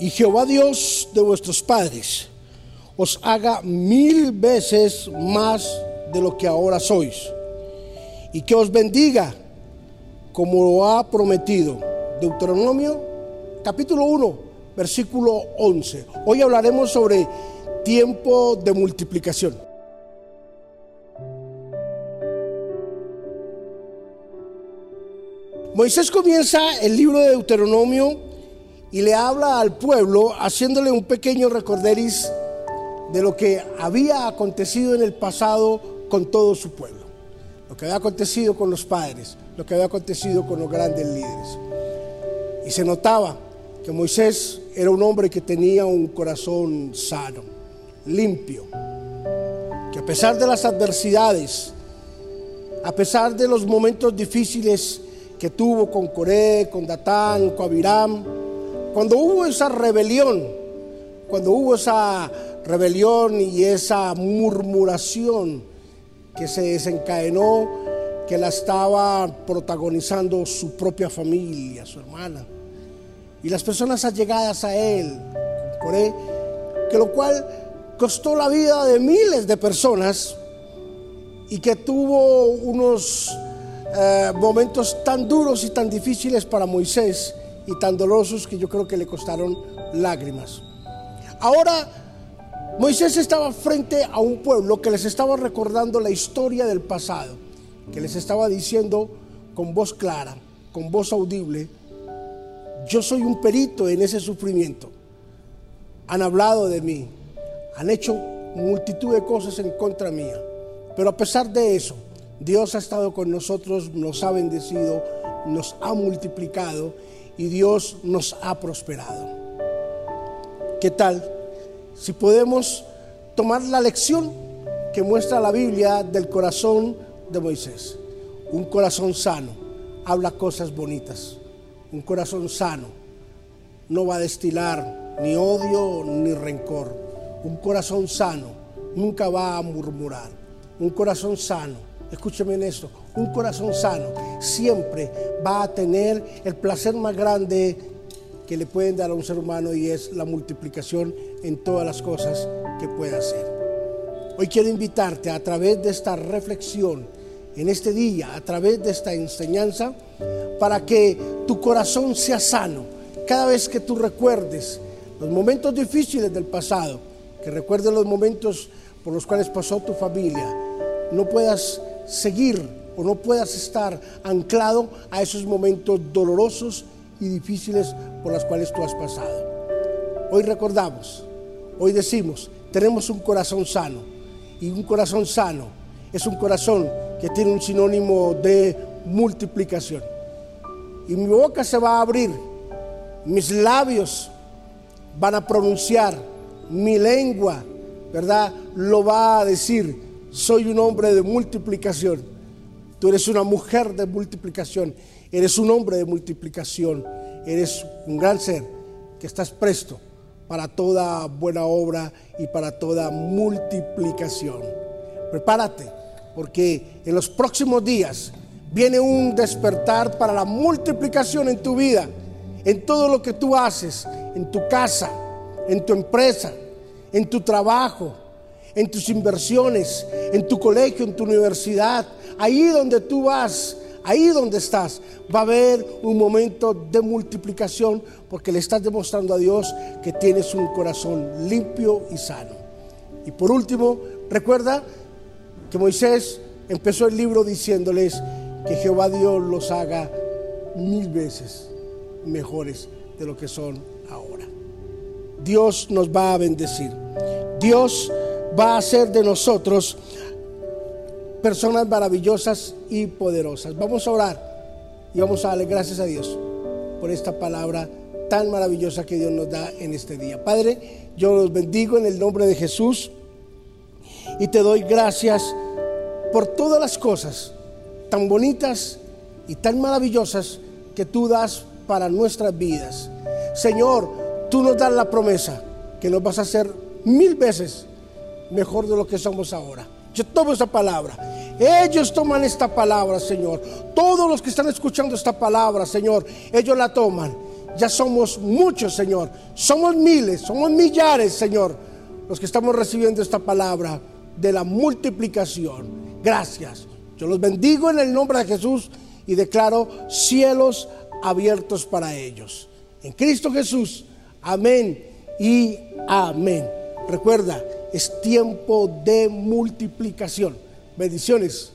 y Jehová Dios de vuestros padres os haga mil veces más de lo que ahora sois, y que os bendiga como lo ha prometido. Deuteronomio capítulo 1, versículo 11. Hoy hablaremos sobre tiempo de multiplicación. Moisés comienza el libro de Deuteronomio y le habla al pueblo haciéndole un pequeño recorderis de lo que había acontecido en el pasado con todo su pueblo, lo que había acontecido con los padres, lo que había acontecido con los grandes líderes. Y se notaba que Moisés era un hombre que tenía un corazón sano, limpio, que a pesar de las adversidades, a pesar de los momentos difíciles que tuvo con Coré, con Datán, con Abiram, cuando hubo esa rebelión, cuando hubo esa rebelión y esa murmuración que se desencadenó, que la estaba protagonizando su propia familia, su hermana, y las personas allegadas a él, Coré, que lo cual costó la vida de miles de personas y que tuvo unos eh, momentos tan duros y tan difíciles para Moisés y tan dolorosos que yo creo que le costaron lágrimas. Ahora Moisés estaba frente a un pueblo que les estaba recordando la historia del pasado, que les estaba diciendo con voz clara, con voz audible, yo soy un perito en ese sufrimiento. Han hablado de mí, han hecho multitud de cosas en contra mía, pero a pesar de eso, Dios ha estado con nosotros, nos ha bendecido, nos ha multiplicado y Dios nos ha prosperado. ¿Qué tal? si podemos tomar la lección que muestra la Biblia del corazón de Moisés. Un corazón sano habla cosas bonitas. Un corazón sano no va a destilar ni odio ni rencor. Un corazón sano nunca va a murmurar. Un corazón sano, escúcheme en esto, un corazón sano siempre va a tener el placer más grande que le pueden dar a un ser humano y es la multiplicación en todas las cosas que pueda hacer. Hoy quiero invitarte a través de esta reflexión, en este día, a través de esta enseñanza, para que tu corazón sea sano. Cada vez que tú recuerdes los momentos difíciles del pasado, que recuerdes los momentos por los cuales pasó tu familia, no puedas seguir o no puedas estar anclado a esos momentos dolorosos y difíciles por las cuales tú has pasado. Hoy recordamos, hoy decimos, tenemos un corazón sano y un corazón sano es un corazón que tiene un sinónimo de multiplicación. Y mi boca se va a abrir, mis labios van a pronunciar, mi lengua, ¿verdad? Lo va a decir, soy un hombre de multiplicación. Tú eres una mujer de multiplicación Eres un hombre de multiplicación. Eres un gran ser que estás presto para toda buena obra y para toda multiplicación. Prepárate, porque en los próximos días viene un despertar para la multiplicación en tu vida, en todo lo que tú haces, en tu casa, en tu empresa, en tu trabajo, en tus inversiones, en tu colegio, en tu universidad, ahí donde tú vas ahí donde estás, va a haber un momento de multiplicación porque le estás demostrando a Dios que tienes un corazón limpio y sano. Y por último, recuerda que Moisés empezó el libro diciéndoles que Jehová Dios los haga mil veces mejores de lo que son ahora. Dios nos va a bendecir. Dios va a hacer de nosotros personas maravillosas y poderosas. Vamos a orar y vamos a darle gracias a Dios por esta palabra tan maravillosa que Dios nos da en este día. Padre, yo los bendigo en el nombre de Jesús y te doy gracias por todas las cosas tan bonitas y tan maravillosas que tú das para nuestras vidas. Señor, tú nos das la promesa que nos vas a hacer mil veces mejor de lo que somos ahora. Yo tomo esa palabra. Ellos toman esta palabra, Señor. Todos los que están escuchando esta palabra, Señor, ellos la toman. Ya somos muchos, Señor. Somos miles, somos millares, Señor, los que estamos recibiendo esta palabra de la multiplicación. Gracias. Yo los bendigo en el nombre de Jesús y declaro cielos abiertos para ellos. En Cristo Jesús. Amén y amén. Recuerda, es tiempo de multiplicación. Bendiciones.